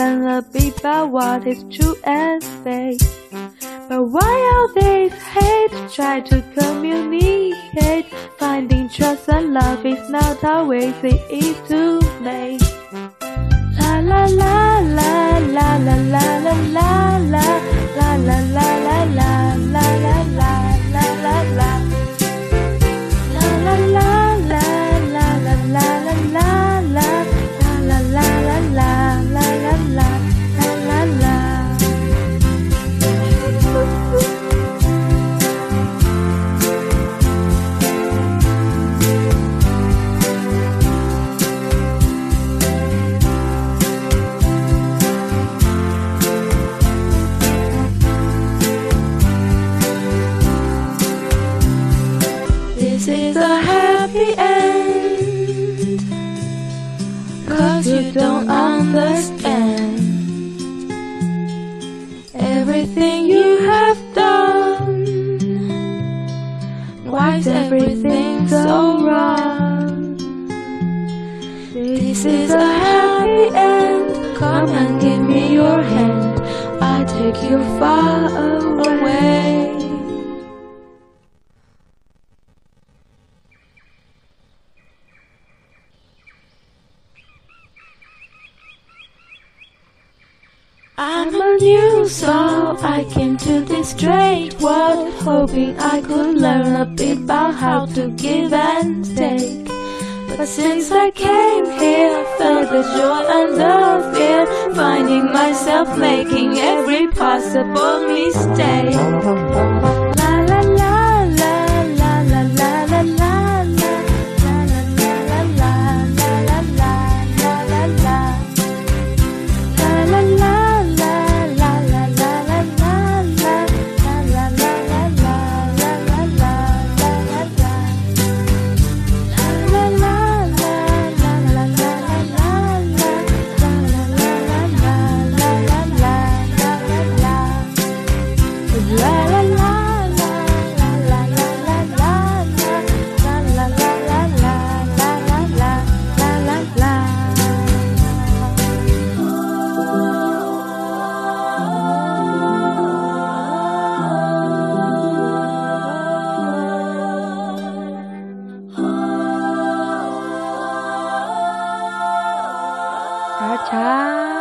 Learn a bit about what is true and fake But why all this hate? Try to communicate Finding trust and love is not always easy to make la la la la is a happy end. Cause you don't understand. Everything you have done. Why's everything so wrong? This is a happy end. Come and give me your hand. I take you far away I'm a new soul, I came to this strange world Hoping I could learn a bit about how to give and take. But since I came here, I felt the joy and the fear Finding myself making every possible mistake 茶茶。